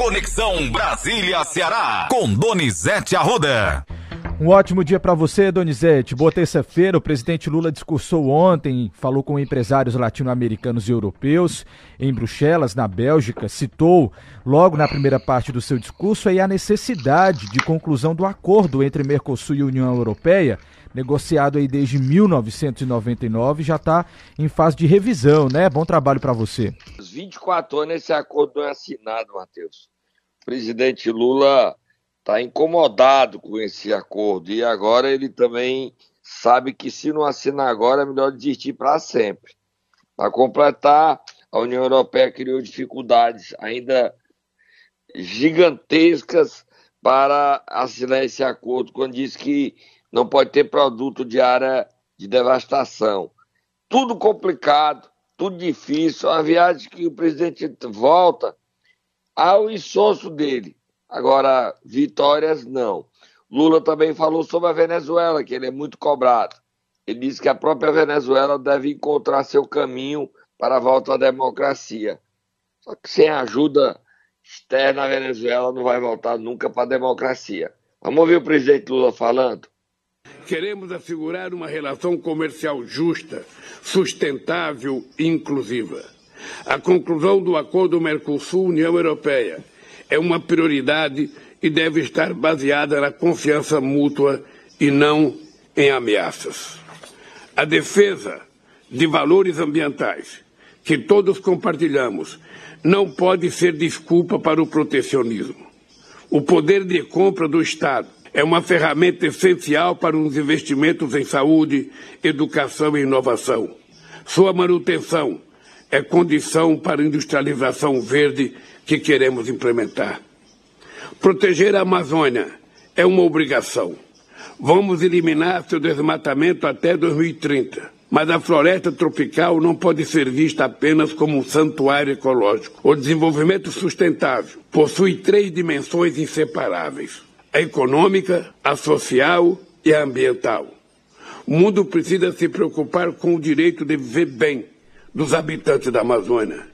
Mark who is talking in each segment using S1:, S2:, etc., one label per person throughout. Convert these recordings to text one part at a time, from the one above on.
S1: Conexão Brasília-Ceará, com Donizete Arruda.
S2: Um ótimo dia para você, Donizete. Boa terça-feira. O presidente Lula discursou ontem, falou com empresários latino-americanos e europeus em Bruxelas, na Bélgica. Citou, logo na primeira parte do seu discurso, aí a necessidade de conclusão do acordo entre Mercosul e União Europeia, negociado aí desde 1999, já está em fase de revisão, né? Bom trabalho para você.
S3: 24 anos esse acordo não é assinado, Matheus. Presidente Lula está incomodado com esse acordo e agora ele também sabe que se não assinar agora é melhor desistir para sempre. Para completar, a União Europeia criou dificuldades ainda gigantescas para assinar esse acordo, quando diz que não pode ter produto de área de devastação. Tudo complicado, tudo difícil. A viagem que o presidente volta ao insosso dele. Agora, vitórias, não. Lula também falou sobre a Venezuela, que ele é muito cobrado. Ele disse que a própria Venezuela deve encontrar seu caminho para a volta à democracia. Só que sem ajuda externa, a Venezuela não vai voltar nunca para a democracia. Vamos ouvir o presidente Lula falando?
S4: Queremos assegurar uma relação comercial justa, sustentável e inclusiva. A conclusão do acordo Mercosul-União Europeia é uma prioridade e deve estar baseada na confiança mútua e não em ameaças. A defesa de valores ambientais que todos compartilhamos não pode ser desculpa para o protecionismo. O poder de compra do Estado é uma ferramenta essencial para os investimentos em saúde, educação e inovação. Sua manutenção é condição para a industrialização verde que queremos implementar. Proteger a Amazônia é uma obrigação. Vamos eliminar seu desmatamento até 2030. Mas a floresta tropical não pode ser vista apenas como um santuário ecológico. O desenvolvimento sustentável possui três dimensões inseparáveis: a econômica, a social e a ambiental. O mundo precisa se preocupar com o direito de viver bem dos habitantes da Amazônia.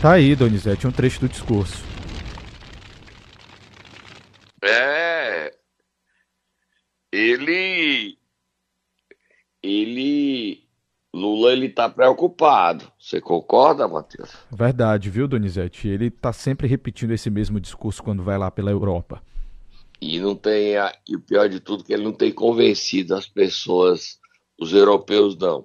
S2: Tá aí, Donizete, um trecho do discurso.
S3: É. Ele. Ele. Lula, ele tá preocupado. Você concorda, Matheus?
S2: Verdade, viu, Donizete? Ele tá sempre repetindo esse mesmo discurso quando vai lá pela Europa.
S3: E não tem. E o pior de tudo, que ele não tem convencido as pessoas, os europeus, não.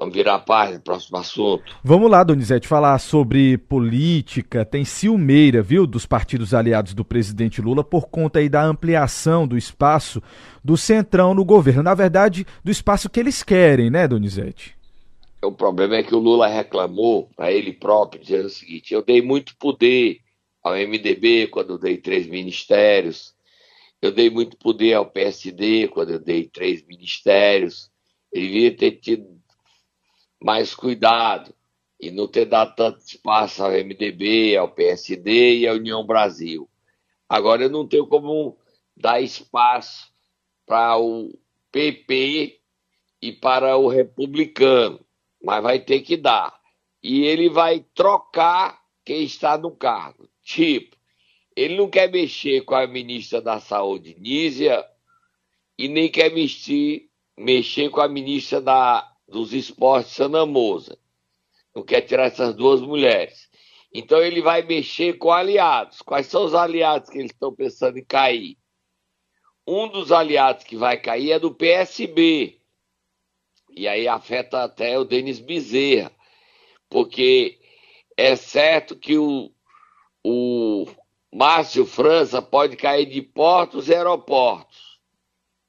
S3: Vamos virar a página, próximo assunto.
S2: Vamos lá, Donizete, falar sobre política. Tem ciumeira, viu, dos partidos aliados do presidente Lula por conta aí da ampliação do espaço do Centrão no governo. Na verdade, do espaço que eles querem, né, Donizete?
S3: O problema é que o Lula reclamou para ele próprio, dizendo o seguinte: eu dei muito poder ao MDB quando eu dei três ministérios, eu dei muito poder ao PSD quando eu dei três ministérios. Ele devia ter tido mais cuidado e não ter dado tanto espaço ao MDB, ao PSD e à União Brasil. Agora eu não tenho como dar espaço para o PP e para o republicano, mas vai ter que dar. E ele vai trocar quem está no cargo. Tipo, ele não quer mexer com a ministra da Saúde, Nízia, e nem quer mexer, mexer com a ministra da dos esportes Sanamosa. Não quer tirar essas duas mulheres. Então ele vai mexer com aliados. Quais são os aliados que eles estão pensando em cair? Um dos aliados que vai cair é do PSB. E aí afeta até o Denis Bezerra. Porque é certo que o, o Márcio França pode cair de portos e aeroportos.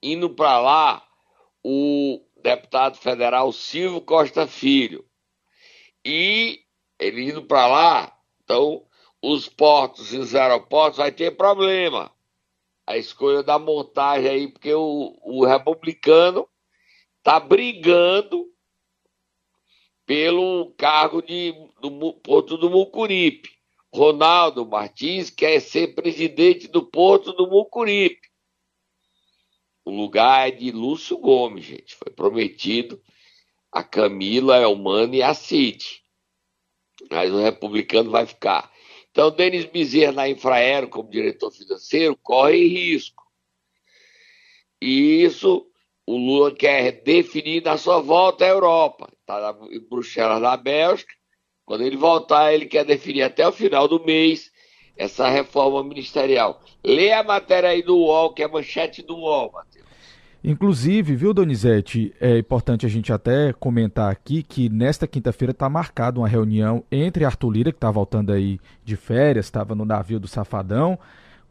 S3: Indo para lá, o deputado federal Silvio Costa Filho. E ele indo para lá, então os portos e os aeroportos vai ter problema. A escolha da montagem aí, porque o, o republicano está brigando pelo cargo de, do Porto do Mucuripe. Ronaldo Martins quer ser presidente do Porto do Mucuripe. O lugar é de Lúcio Gomes, gente. Foi prometido a Camila, a Elmano e a Cid. Mas o republicano vai ficar. Então, Denis Bezerra na Infraero, como diretor financeiro, corre risco. E isso o Lula quer definir na sua volta à Europa. Está em Bruxelas, na Bélgica. Quando ele voltar, ele quer definir até o final do mês essa reforma ministerial. Lê a matéria aí do UOL, que é a manchete do UOL, Matheus.
S2: Inclusive, viu, Donizete, é importante a gente até comentar aqui que nesta quinta-feira está marcada uma reunião entre Arthur Lira, que está voltando aí de férias, estava no navio do Safadão,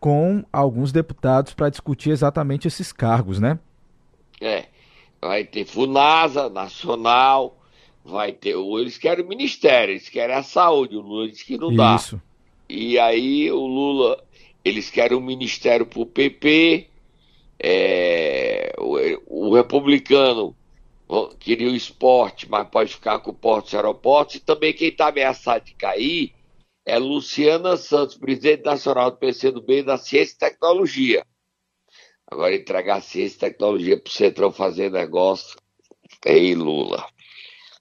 S2: com alguns deputados para discutir exatamente esses cargos, né?
S3: É, vai ter FUNASA, Nacional, vai ter. Eles querem o Ministério, eles querem a saúde, o Lula disse que não dá. Isso. E aí o Lula, eles querem o Ministério para o PP, é, o, o, republicano queria o esporte, mas pode ficar com portos e aeroportos. E também quem está ameaçado de cair é Luciana Santos, presidente nacional do PCdoB da Ciência e Tecnologia. Agora entregar ciência e tecnologia para o Centrão fazer negócio. Ei, Lula.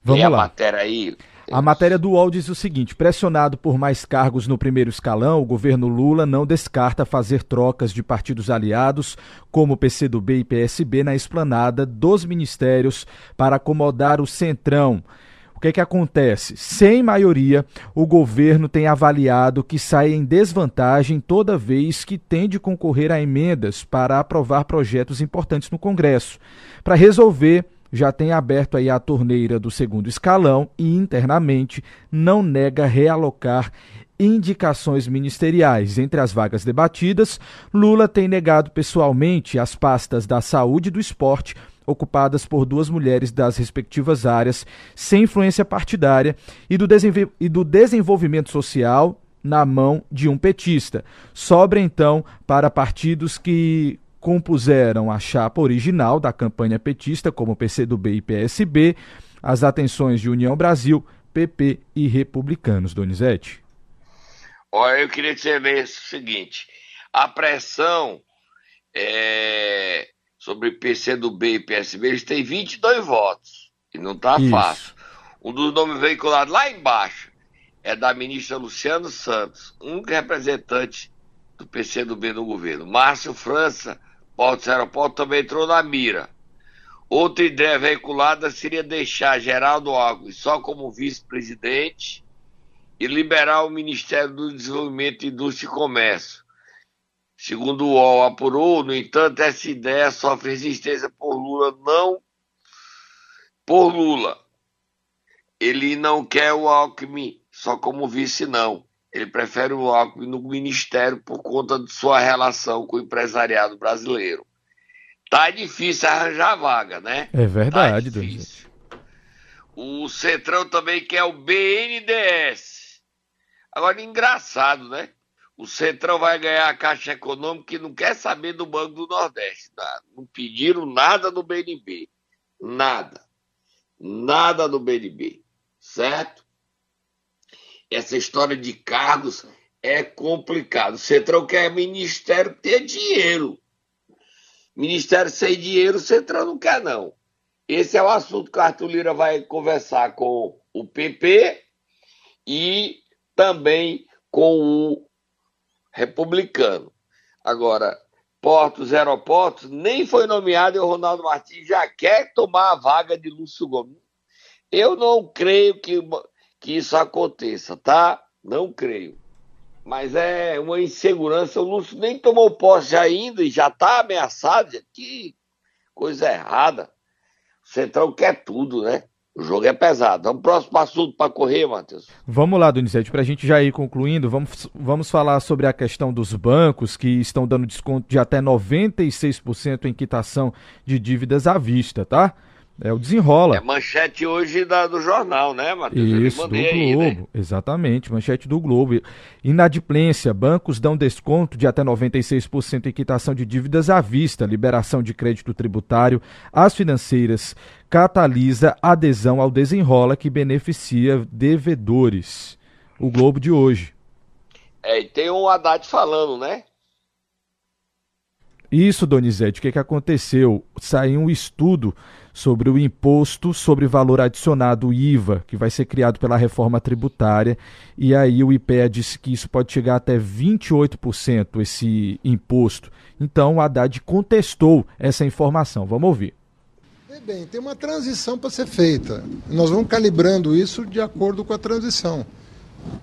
S2: Vamos Tem
S3: a
S2: lá.
S3: matéria aí.
S2: A matéria do UOL diz o seguinte: pressionado por mais cargos no primeiro escalão, o governo Lula não descarta fazer trocas de partidos aliados, como PCdoB e PSB, na esplanada dos ministérios para acomodar o centrão. O que, é que acontece? Sem maioria, o governo tem avaliado que sai em desvantagem toda vez que tem de concorrer a emendas para aprovar projetos importantes no Congresso. Para resolver já tem aberto aí a torneira do segundo escalão e internamente não nega realocar indicações ministeriais. Entre as vagas debatidas, Lula tem negado pessoalmente as pastas da saúde e do esporte ocupadas por duas mulheres das respectivas áreas, sem influência partidária, e do, e do desenvolvimento social na mão de um petista. Sobra então para partidos que compuseram a chapa original da campanha petista, como PCdoB e PSB, as atenções de União Brasil, PP e Republicanos. Donizete.
S3: Olha, eu queria que você o seguinte: a pressão é, sobre PCdoB e PSB, eles têm 22 votos. E não está fácil. Um dos nomes veiculados lá embaixo é da ministra Luciano Santos, um representante do PCdoB no governo. Márcio França, Porto Aeroporto, também entrou na mira. Outra ideia veiculada seria deixar Geraldo Alckmin só como vice-presidente e liberar o Ministério do Desenvolvimento, Indústria e Comércio. Segundo o UOL apurou, no entanto, essa ideia sofre resistência por Lula, não por Lula. Ele não quer o Alckmin só como vice, não. Ele prefere o Alckmin no ministério por conta de sua relação com o empresariado brasileiro. Tá difícil arranjar vaga, né?
S2: É verdade, tá difícil.
S3: O Centrão também quer o BNDES. Agora, engraçado, né? O Centrão vai ganhar a Caixa Econômica e não quer saber do Banco do Nordeste. Não pediram nada do BNB. Nada. Nada do BNB. Certo? Essa história de cargos é complicado. O Centrão quer ministério ter dinheiro. Ministério sem dinheiro, o Centrão não quer, não. Esse é o assunto que o Arthur Lira vai conversar com o PP e também com o republicano. Agora, portos, aeroportos, nem foi nomeado e o Ronaldo Martins já quer tomar a vaga de Lúcio Gomes. Eu não creio que, que isso aconteça, tá? Não creio. Mas é uma insegurança. O Lúcio nem tomou posse ainda e já está ameaçado. Que coisa errada. O Centrão quer tudo, né? O jogo é pesado. Vamos pro próximo assunto para correr, Matheus.
S2: Vamos lá, Donizete, para a gente já ir concluindo, vamos, vamos falar sobre a questão dos bancos que estão dando desconto de até 96% em quitação de dívidas à vista, tá? É o desenrola. É
S3: manchete hoje da, do jornal, né, Matheus?
S2: Isso, do Globo. Aí, né? Exatamente, manchete do Globo. Inadimplência. Bancos dão desconto de até 96% em quitação de dívidas à vista. Liberação de crédito tributário às financeiras catalisa adesão ao desenrola que beneficia devedores. O Globo de hoje.
S3: É, e tem um Haddad falando, né?
S2: Isso, Donizete, o que, que aconteceu? Saiu um estudo sobre o imposto sobre valor adicionado, IVA, que vai ser criado pela reforma tributária, e aí o IPEA disse que isso pode chegar até 28% esse imposto. Então o Haddad contestou essa informação. Vamos ouvir.
S5: Bem, tem uma transição para ser feita. Nós vamos calibrando isso de acordo com a transição.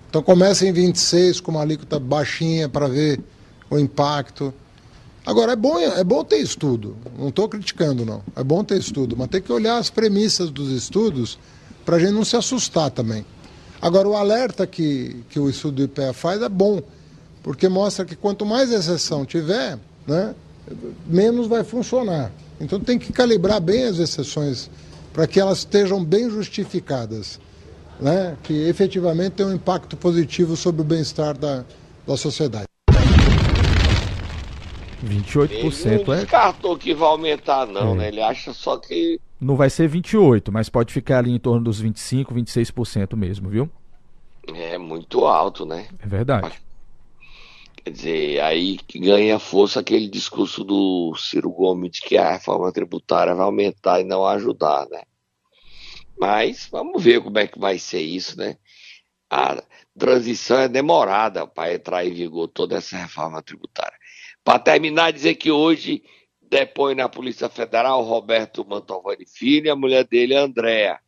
S5: Então começa em 26 com uma alíquota baixinha para ver o impacto. Agora, é bom, é bom ter estudo, não estou criticando, não. É bom ter estudo, mas tem que olhar as premissas dos estudos para a gente não se assustar também. Agora, o alerta que, que o estudo do IPEA faz é bom, porque mostra que quanto mais exceção tiver, né, menos vai funcionar. Então tem que calibrar bem as exceções para que elas estejam bem justificadas, né, que efetivamente tenham um impacto positivo sobre o bem-estar da, da sociedade.
S2: 28%
S3: Ele não
S2: é.
S3: descartou que vai aumentar, não,
S2: É.
S3: né? Ele acha só que.
S2: Não vai ser 28, mas pode ficar ali em torno dos 25, 26% mesmo, viu?
S3: É muito alto, né?
S2: É verdade.
S3: Quer dizer, aí que ganha força aquele discurso do Ciro Gomes de que a reforma tributária vai aumentar e não ajudar, né? Mas vamos ver como é que vai ser isso, né? A transição é demorada para entrar em vigor toda essa reforma tributária. Para terminar, dizer que hoje depõe na Polícia Federal Roberto Mantovani Filho e a mulher dele, Andréa.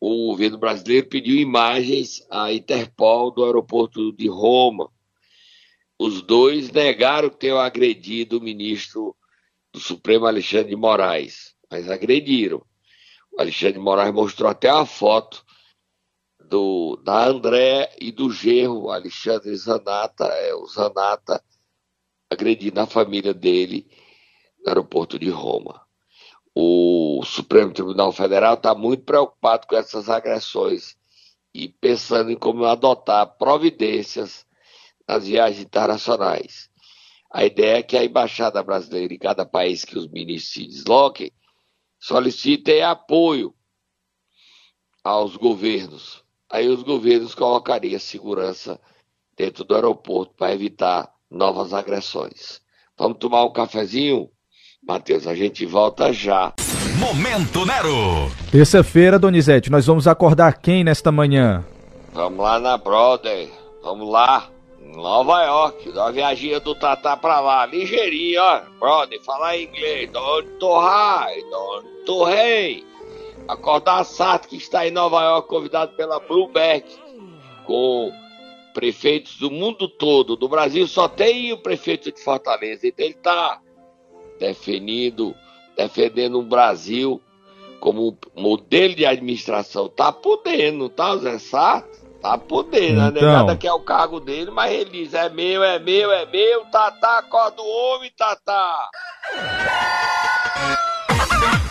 S3: O governo brasileiro pediu imagens à Interpol do aeroporto de Roma. Os dois negaram ter agredido o ministro do Supremo, Alexandre de Moraes, mas agrediram. O Alexandre de Moraes mostrou até uma foto do, da André e do genro, Alexandre Zanata, é, o Zanata, agredindo a família dele no aeroporto de Roma. O Supremo Tribunal Federal está muito preocupado com essas agressões e pensando em como adotar providências nas viagens internacionais. A ideia é que a embaixada brasileira em cada país que os ministros se desloquem solicitem apoio aos governos. Aí os governos colocariam segurança dentro do aeroporto para evitar novas agressões. Vamos tomar um cafezinho? Matheus, a gente volta já.
S1: Momento Nero.
S2: Terça-feira, Donizete, nós vamos acordar quem nesta manhã?
S3: Vamos lá na Brother. Vamos lá. Nova York. Dá uma viaginha do Tatá pra lá. Ligeirinho, ó. Brother, falar inglês. Don't to high. Don't to hey. Acordar Sato, que está em Nova York, convidado pela Bloomberg. Com prefeitos do mundo todo. Do Brasil só tem o prefeito de Fortaleza. Então ele tá definindo, defendendo um Brasil como modelo de administração. Tá podendo, tá, Zé Sato? Tá podendo, a
S2: Então.
S3: negada quer o cargo dele, mas ele diz: é meu, é meu, é meu, Tatá, acorda o homem, Tatá.
S2: A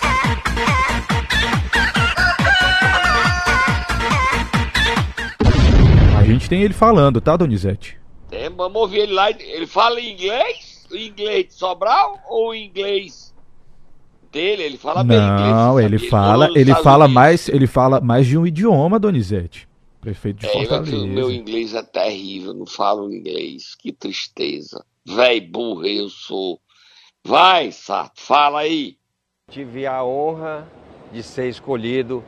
S2: gente tem ele falando, tá, Donizete?
S3: É, vamos ouvir ele lá. Ele fala inglês? O inglês de Sobral ou o inglês dele? Ele fala bem inglês.
S2: Não, ele fala, ele
S3: Estados
S2: fala
S3: Unidos.
S2: mais, ele fala mais de um idioma, Donizete. Prefeito de
S3: É, eu,
S2: Fortaleza.
S3: o meu inglês é terrível, não falo inglês. Que tristeza. Véi burro eu sou. Vai, Sato, fala aí.
S6: Tive a honra de ser escolhido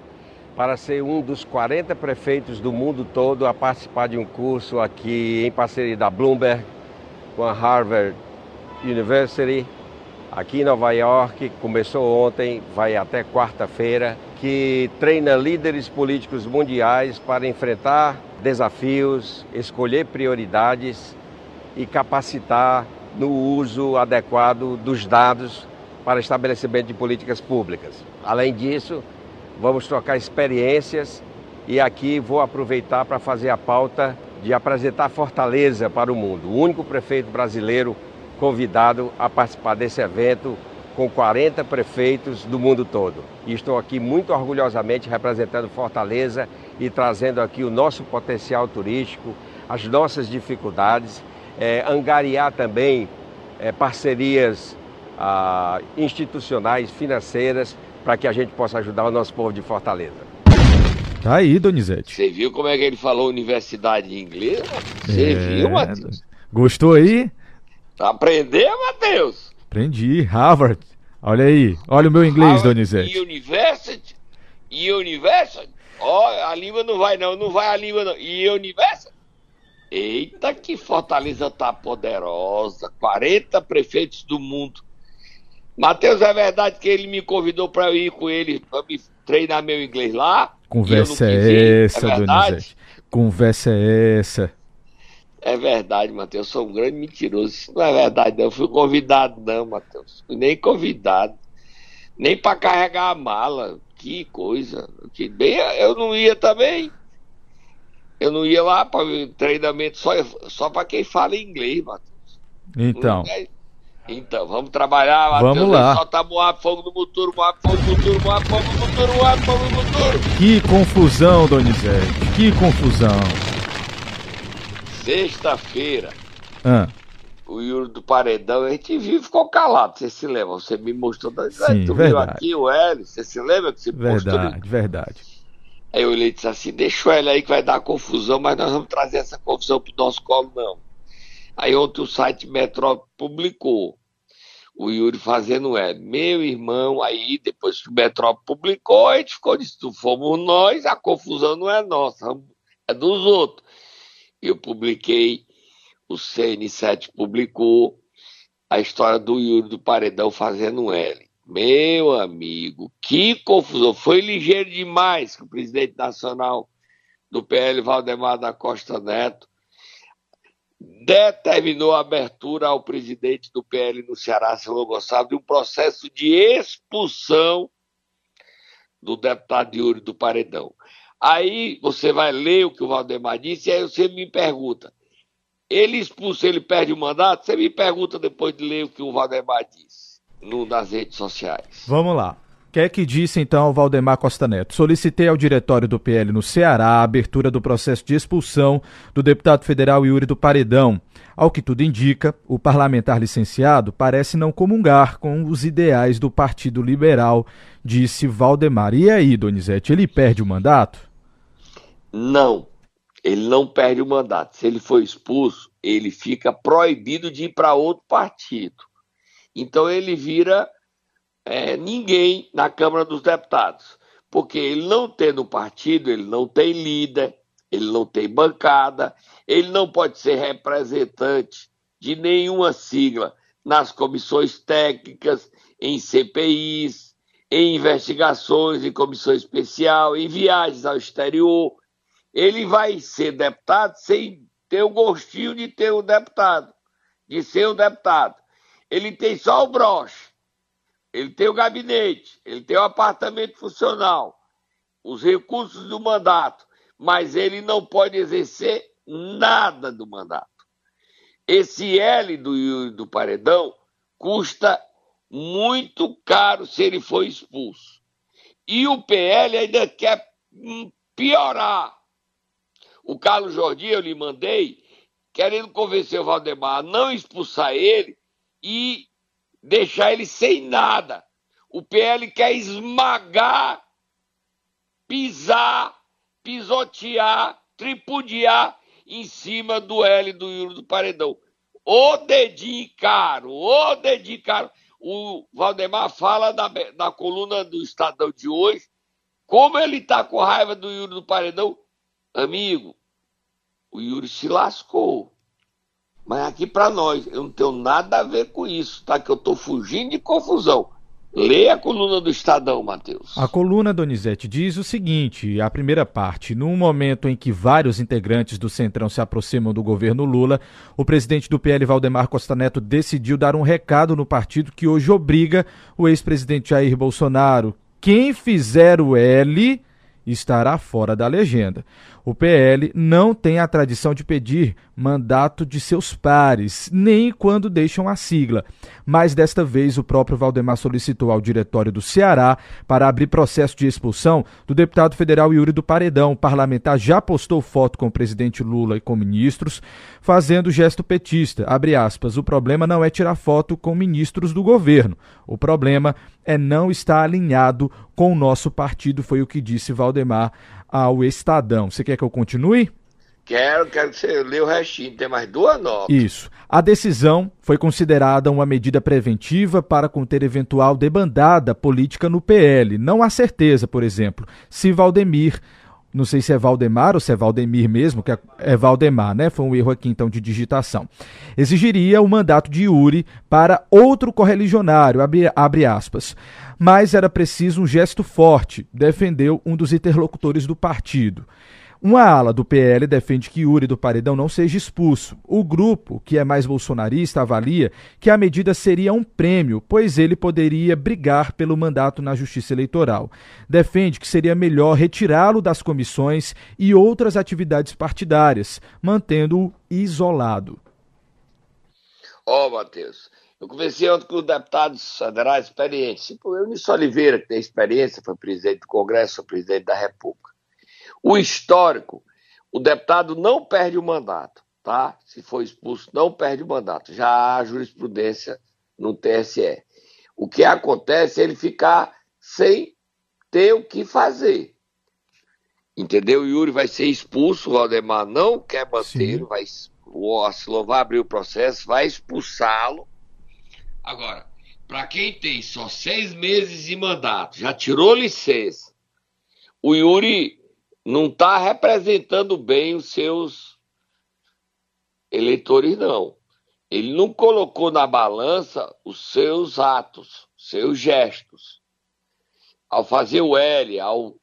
S6: para ser um dos 40 prefeitos do mundo todo a participar de um curso aqui em parceria da Bloomberg com a Harvard University, aqui em Nova York. Começou ontem, vai até quarta-feira, que treina líderes políticos mundiais para enfrentar desafios, escolher prioridades e capacitar no uso adequado dos dados para estabelecimento de políticas públicas. Além disso, vamos trocar experiências e aqui vou aproveitar para fazer a pauta de apresentar Fortaleza para o mundo. O único prefeito brasileiro convidado a participar desse evento com 40 prefeitos do mundo todo. E estou aqui muito orgulhosamente representando Fortaleza e trazendo aqui o nosso potencial turístico, as nossas dificuldades, eh, angariar também eh, parcerias ah, institucionais, financeiras, para que a gente possa ajudar o nosso povo de Fortaleza.
S2: Tá aí, Donizete.
S3: Você viu como é que ele falou universidade em inglês? Você
S2: É,
S3: viu, Matheus?
S2: Gostou aí?
S3: Aprendeu, Matheus?
S2: Aprendi, Harvard. Olha aí, olha o meu inglês,
S3: Harvard
S2: Donizete.
S3: University, University. Ó, a língua não vai não, não vai a língua não. University. Eita, que Fortaleza tá poderosa. 40 prefeitos do mundo. Matheus, é verdade que ele me convidou para eu ir com ele para me treinar meu inglês lá.
S2: Conversa é
S3: ir,
S2: essa,
S3: é?
S2: Donizete. Conversa é essa.
S3: É verdade, Matheus. Eu sou um grande mentiroso. Isso não é verdade, não. Eu fui convidado, não, Matheus. Fui nem convidado. Nem para carregar a mala. Que coisa. Que bem, eu não ia também. Eu não ia lá para treinamento só, só para quem fala inglês, Matheus.
S2: Então,
S3: Não é- Então, vamos trabalhar, Matheus.
S2: Vamos lá.
S3: Solta Moab, fogo no motor, Moab, fogo no motor, Moab, fogo no motor, Moab, fogo no motor.
S2: que confusão, Donizete. Que confusão.
S3: Sexta-feira.
S2: Ah,
S3: o Yuri do Paredão, a gente viu e ficou calado, você se lembra? Você me mostrou,
S2: Sim,
S3: tu viu
S2: verdade.
S3: aqui o Hélio, você se lembra que você postou?
S2: verdade, verdade.
S3: Aí eu olhei e disse assim, deixa o Hélio aí que vai dar confusão, mas nós vamos trazer essa confusão pro nosso colo, não. Aí ontem o site Metrópole publicou o Yuri fazendo Hélio. Meu irmão, aí depois que o Metrópole publicou, a gente ficou disse, fomos nós, a confusão não é nossa, é dos outros. Eu publiquei o CN7 publicou a história do Yuri do Paredão fazendo L. Meu amigo, que confusão. Foi ligeiro demais que o presidente nacional do PL, Valdemar da Costa Neto, determinou a abertura ao presidente do PL no Ceará, Silvio Gonçalves, de um processo de expulsão do deputado Yuri do Paredão. Aí você vai ler o que o Valdemar disse e aí você me pergunta, ele expulsa, ele perde o mandato? Você me pergunta depois de ler o que o Valdemar disse no, nas redes sociais.
S2: Vamos lá. Que é que disse então Valdemar Costa Neto? Solicitei ao diretório do PL no Ceará a abertura do processo de expulsão do deputado federal Yuri do Paredão. Ao que tudo indica, o parlamentar licenciado parece não comungar com os ideais do Partido Liberal, disse Valdemar. E aí, Donizete, ele perde o mandato?
S3: Não, ele não perde o mandato. Se ele for expulso, ele fica proibido de ir para outro partido. Então ele vira é, ninguém na Câmara dos Deputados. Porque ele não tendo partido, ele não tem líder, ele não tem bancada, ele não pode ser representante de nenhuma sigla nas comissões técnicas, em CPIs, em investigações, em comissão especial, em viagens ao exterior. Ele vai ser deputado sem ter o gostinho de ter um deputado, de ser um deputado. Ele tem só o broche, ele tem o gabinete, ele tem o apartamento funcional, os recursos do mandato, mas ele não pode exercer nada do mandato. Esse L do, do paredão custa muito caro se ele for expulso. E o PL ainda quer piorar. O Carlos Jordi, eu lhe mandei, querendo convencer o Valdemar a não expulsar ele e deixar ele sem nada. O PL quer esmagar, pisar, pisotear, tripudiar em cima do L do Yuri do Paredão. O dedinho caro, o dedinho caro. O Valdemar fala da, da coluna do Estadão de hoje, como ele tá com raiva do Yuri do Paredão. Amigo, o Yuri se lascou. Mas aqui para nós, eu não tenho nada a ver com isso, tá? Que eu tô fugindo de confusão. Leia a coluna do Estadão, Matheus.
S2: A coluna Donizete diz o seguinte: a primeira parte, num momento em que vários integrantes do Centrão se aproximam do governo Lula, o presidente do PL, Valdemar Costa Neto, decidiu dar um recado no partido que hoje obriga o ex-presidente Jair Bolsonaro. Quem fizer o L estará fora da legenda. O PL não tem a tradição de pedir mandato de seus pares, nem quando deixam a sigla. Mas desta vez o próprio Valdemar solicitou ao diretório do Ceará para abrir processo de expulsão do deputado federal Yuri do Paredão. O parlamentar já postou foto com o presidente Lula e com ministros, fazendo gesto petista. Abre aspas. O problema não é tirar foto com ministros do governo. O problema é não estar alinhado com o nosso partido, foi o que disse Valdemar ao Estadão. Você quer que eu continue?
S3: Quero, quero que você lê o restinho, tem mais duas notas.
S2: Isso. A decisão foi considerada uma medida preventiva para conter eventual debandada política no PL. Não há certeza, por exemplo, se Valdemir não sei se é Valdemar ou se é Valdemir mesmo, que é, é Valdemar, né? Foi um erro aqui então de digitação. Exigiria o mandato de Yuri para outro correligionário, abre, abre aspas. Mas era preciso um gesto forte, defendeu um dos interlocutores do partido. Uma ala do PL defende que Yuri do Paredão não seja expulso. O grupo, que é mais bolsonarista, avalia que a medida seria um prêmio, pois ele poderia brigar pelo mandato na Justiça Eleitoral. Defende que seria melhor retirá-lo das comissões e outras atividades partidárias, mantendo-o isolado.
S3: Ó, oh, Matheus, eu conversei ontem com deputados federais experientes, tipo o Eunice Oliveira, que tem experiência, foi presidente do Congresso, foi presidente da República. O histórico, o deputado não perde o mandato, tá? Se for expulso, não perde o mandato. Já há jurisprudência no TSE. O que acontece é ele ficar sem ter o que fazer. Entendeu? O Yuri vai ser expulso, o Valdemar não quer manter, vai, o Oslo vai abrir o processo, vai expulsá-lo. Agora, para quem tem só seis meses de mandato, já tirou licença, o Yuri não está representando bem os seus eleitores, não. Ele não colocou na balança os seus atos, seus gestos. Ao fazer o L, ao,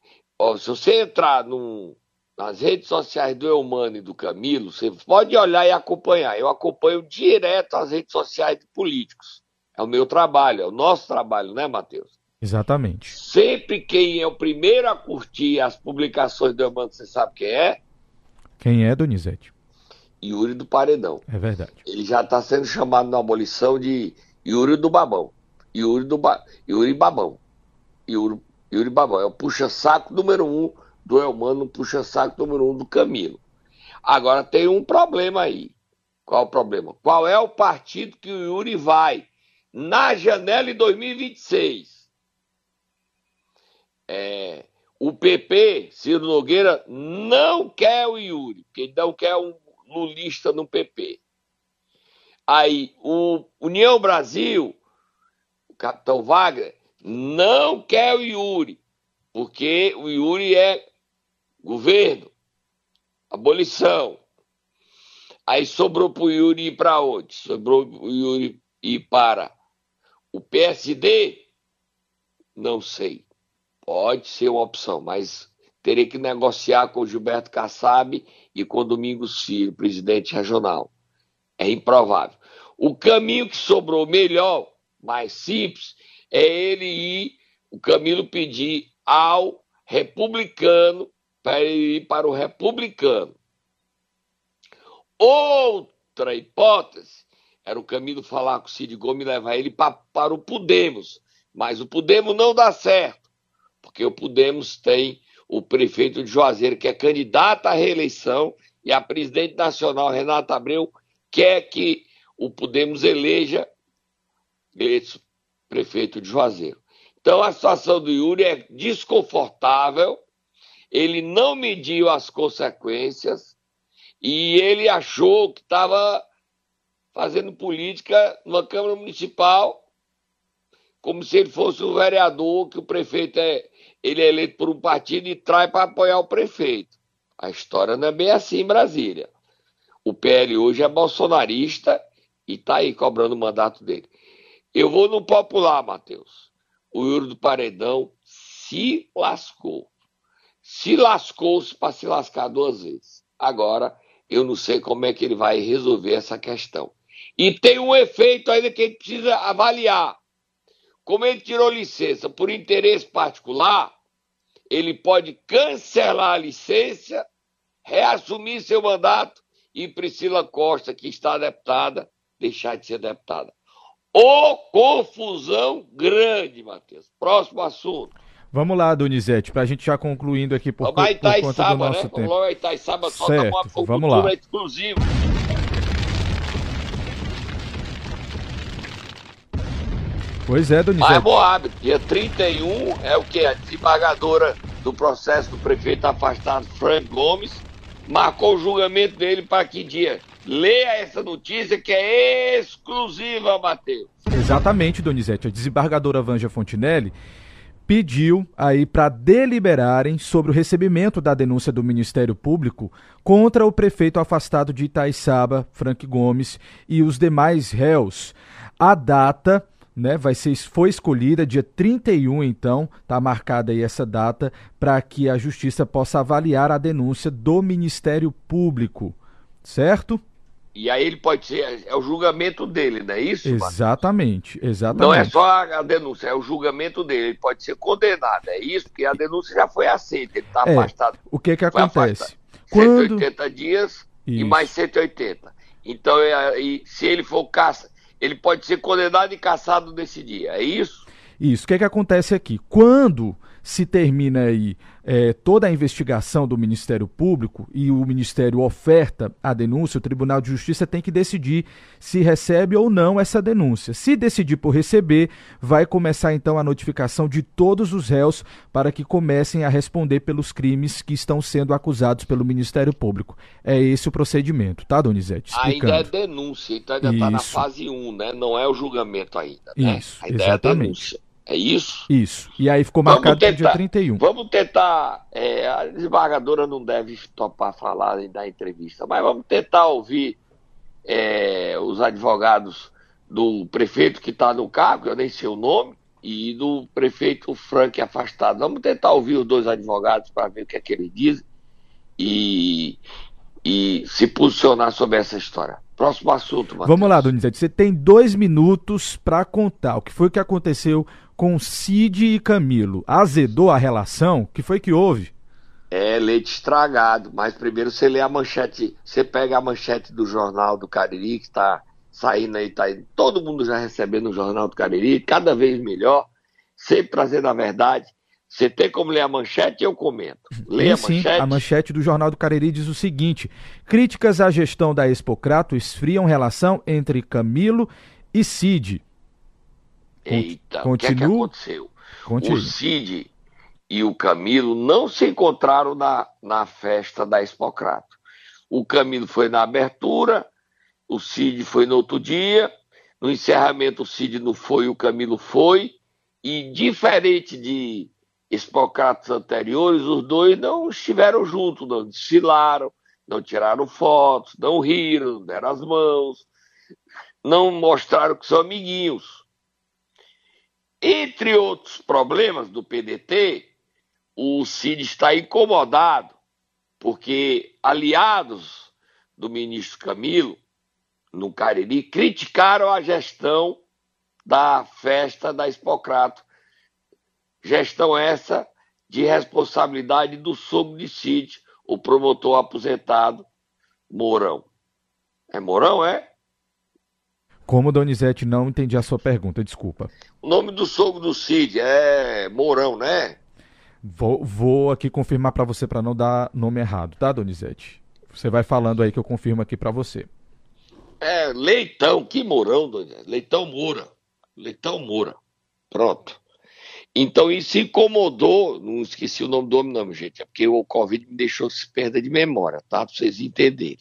S3: se você entrar no, nas redes sociais do Eumano e do Camilo, você pode olhar e acompanhar. Eu acompanho direto as redes sociais de políticos. É o meu trabalho, é o nosso trabalho, né, Matheus?
S2: Exatamente.
S3: Sempre quem é o primeiro a curtir as publicações do Eumano, você sabe quem é?
S2: Quem é, Donizete?
S3: Yuri do Paredão.
S2: É verdade.
S3: Ele já está sendo chamado na abolição de Yuri do Babão. Yuri do ba... Yuri Babão. Yuri, Yuri Babão. É o puxa-saco número um do Elmano, puxa-saco número um do Camilo. Agora tem um problema aí. Qual o problema? Qual é o partido que o Yuri vai na janela em 2026? É, o PP, Ciro Nogueira, não quer o Yuri, porque não quer um lulista no PP. Aí, o União Brasil, o capitão Wagner, não quer o Yuri, porque o Yuri é governo, abolição. Aí sobrou para o Yuri ir para onde? Sobrou o Yuri ir para o PSD? Não sei. Pode ser uma opção, mas teria que negociar com o Gilberto Kassab e com o Domingos Filho, presidente regional. É improvável. O caminho que sobrou melhor, mais simples, é ele ir, o Camilo pedir ao republicano para ele ir para o republicano. Outra hipótese era o Camilo falar com o Cid Gomes e levar ele para o Podemos. Mas o Podemos não dá certo porque o Podemos tem o prefeito de Juazeiro, que é candidato à reeleição, e a presidente nacional, Renata Abreu, quer que o Podemos eleja esse prefeito de Juazeiro. Então a situação do Yuri é desconfortável, ele não mediu as consequências e ele achou que estava fazendo política numa Câmara Municipal como se ele fosse um vereador, que o prefeito é, ele é eleito por um partido e traz para apoiar o prefeito. A história não é bem assim em Brasília. O PL hoje é bolsonarista e está aí cobrando o mandato dele. Eu vou no popular, Matheus. O Yuri do Paredão se lascou. Se lascou-se para se lascar duas vezes. Agora, eu não sei como é que ele vai resolver essa questão. E tem um efeito ainda que ele precisa avaliar. Como ele tirou licença por interesse particular, ele pode cancelar a licença, reassumir seu mandato e Priscila Costa, que está deputada, deixar de ser deputada. Ô confusão grande, Matheus. Próximo assunto.
S2: Vamos lá, Donizete, para a gente já concluindo aqui por,
S3: Vamos
S2: por, por conta do
S3: né?
S2: nosso tempo.
S3: Vamos lá, Itaiçaba,
S2: certo, vamos lá.
S3: exclusivo.
S2: Pois é, Donizete.
S3: Mas Moab, dia 31 é o que? A desembargadora do processo do prefeito afastado Frank Gomes marcou o julgamento dele para que dia? Leia essa notícia que é exclusiva, Matheus.
S2: Exatamente, Donizete. A desembargadora Vanja Fontinelli pediu aí para deliberarem sobre o recebimento da denúncia do Ministério Público contra o prefeito afastado de Itaiçaba, Frank Gomes, e os demais réus. A data né, vai ser foi escolhida dia 31, então, tá marcada aí essa data para que a justiça possa avaliar a denúncia do Ministério Público, certo?
S3: E aí ele pode ser, é o julgamento dele, não é isso?
S2: Exatamente, exatamente.
S3: Não é só a, denúncia, é o julgamento dele. Ele pode ser condenado, é isso? Porque a denúncia já foi aceita, ele está é, afastado.
S2: O que que acontece?
S3: Afastado. Quando... 180 dias isso. e mais 180. Então, é, se ele for caça, ele pode ser condenado e caçado nesse dia, é isso?
S2: Isso. O que, é que acontece aqui? Quando se termina aí é, toda a investigação do Ministério Público e o Ministério oferta a denúncia, o Tribunal de Justiça tem que decidir se recebe ou não essa denúncia. Se decidir por receber, vai começar então a notificação de todos os réus para que comecem a responder pelos crimes que estão sendo acusados pelo Ministério Público. É esse o procedimento, tá, Donizete?
S3: Explicando. Ainda é denúncia, então ainda está na fase 1, né? Não é o julgamento ainda. Né?
S2: Isso, ainda exatamente. é a denúncia.
S3: É isso?
S2: Isso. E aí ficou marcado para dia 31.
S3: Vamos tentar. É, a desembargadora não deve topar falar da entrevista, mas vamos tentar ouvir é, os advogados do prefeito que está no cargo, eu nem sei o nome, e do prefeito Frank afastado. Vamos tentar ouvir os dois advogados para ver o que é que eles dizem e, e se posicionar sobre essa história. Próximo assunto, Matheus.
S2: Vamos lá, Donizete. Você tem dois minutos para contar o que foi que aconteceu com Cid e Camilo. Azedou a relação? O que foi que houve?
S3: É leite estragado, mas primeiro você lê a manchete, você pega a manchete do jornal do Cariri, que está saindo aí, tá aí, todo mundo já recebendo o jornal do Cariri, cada vez melhor, sempre trazendo a verdade. Você tem como ler a manchete, eu comento. Lê a
S2: manchete. Sim, a manchete do Jornal do Cariri diz o seguinte: críticas à gestão da Expocrato esfriam relação entre Camilo e Cid.
S3: Eita, o que é que aconteceu? O Cid e o Camilo não se encontraram na, na festa da Expocrato. O Camilo foi na abertura, o Cid foi no outro dia, no encerramento o Cid não foi, o Camilo foi, e diferente de Expocratos anteriores, os dois não estiveram juntos, não desfilaram, não tiraram fotos, não riram, deram as mãos, não mostraram que são amiguinhos. Entre outros problemas do PDT, o Cid está incomodado porque aliados do ministro Camilo, no Cariri, criticaram a gestão da festa da Expocrato. Gestão essa de responsabilidade do sogro de Cid, o promotor aposentado Mourão. É Mourão, é?
S2: Como Donizete não entendi a sua pergunta, desculpa.
S3: O nome do sogro do Cid é Mourão, né?
S2: Vou, vou aqui confirmar para você para não dar nome errado, tá, Donizete? Você vai falando aí que eu confirmo aqui para você.
S3: É, Leitão, que Mourão, Donizete? Leitão Moura. Leitão Moura. Pronto. Então isso incomodou, não esqueci o nome do homem, não, gente, é porque o Covid me deixou se perder de memória, tá? Pra vocês entenderem.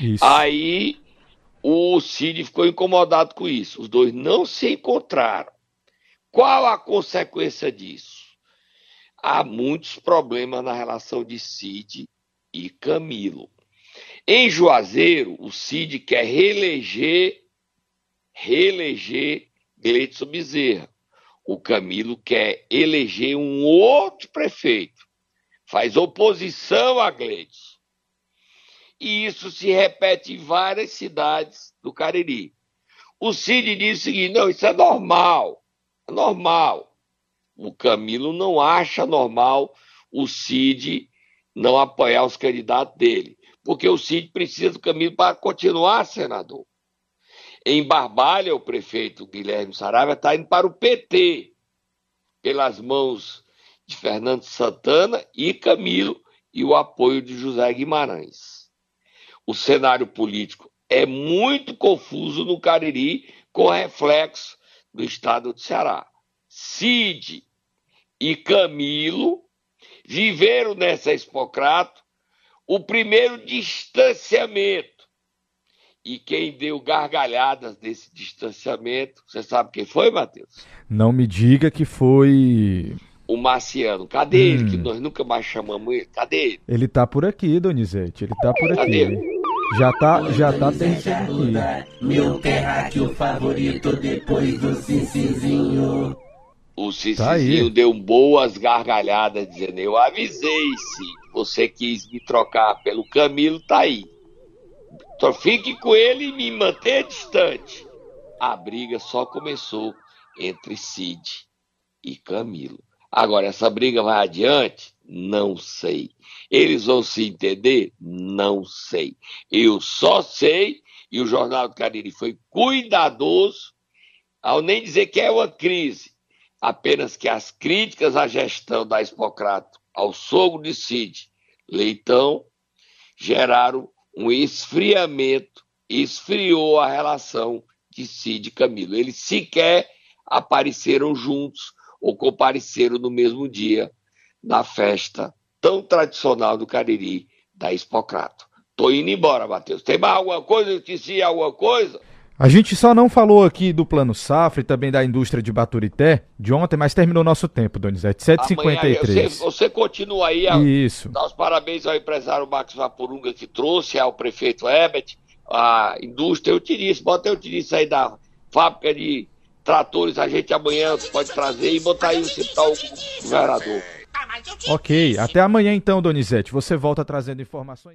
S3: Isso. Aí o Cid ficou incomodado com isso. Os dois não se encontraram. Qual a consequência disso? Há muitos problemas na relação de Cid e Camilo. Em Juazeiro, o Cid quer reeleger, reeleger Gleidson Bezerra. O Camilo quer eleger um outro prefeito. Faz oposição a Gleidson e isso se repete em várias cidades do Cariri. O Cid diz o seguinte: não, isso é normal, é normal. O Camilo não acha normal o Cid não apoiar os candidatos dele, porque o Cid precisa do Camilo para continuar senador. Em Barbalha, o prefeito Guilherme Saraiva está indo para o PT, pelas mãos de Fernando Santana e Camilo, e o apoio de José Guimarães o cenário político é muito confuso no Cariri, com reflexo do estado do Ceará. Cid e Camilo viveram nessa Expocrato o primeiro distanciamento. E quem deu gargalhadas desse distanciamento, você sabe quem foi, Matheus?
S2: Não me diga que foi.
S3: O Marciano. Cadê hum. ele? Que nós nunca mais chamamos ele. Cadê ele?
S2: Ele tá por aqui, Donizete. Ele tá por aqui. Cadê ele? Já tá, já tá aqui.
S7: Meu terráqueo favorito depois do Cincizinho.
S3: O Cincizinho tá deu boas gargalhadas dizendo: Eu avisei, se você quis me trocar pelo Camilo, tá aí. Só fique com ele e me manter distante. A briga só começou entre Cid e Camilo. Agora, essa briga vai adiante? Não sei. Eles vão se entender? Não sei. Eu só sei, e o Jornal do Cariri foi cuidadoso, ao nem dizer que é uma crise, apenas que as críticas à gestão da Expocrato, ao sogro de Cid, Leitão, geraram um esfriamento, esfriou a relação de Cid e Camilo. Eles sequer apareceram juntos ou compareceram no mesmo dia na festa tão tradicional do Cariri da Expocrato. Tô indo embora, Matheus. Tem mais alguma coisa? Eu esqueci alguma coisa?
S2: A gente só não falou aqui do Plano Safra e também da indústria de Baturité de ontem, mas terminou nosso tempo, Donizete. 7h53.
S3: Você, você continua aí a
S2: Isso.
S3: dar os parabéns ao empresário Max Vaporunga que trouxe, ao prefeito Ebert, a indústria Eutirice. Bota Eutirice aí da fábrica de tratores, a gente amanhã pode trazer e botar aí o citar o governador.
S2: Ok, até amanhã então, Donizete. Você volta trazendo informações.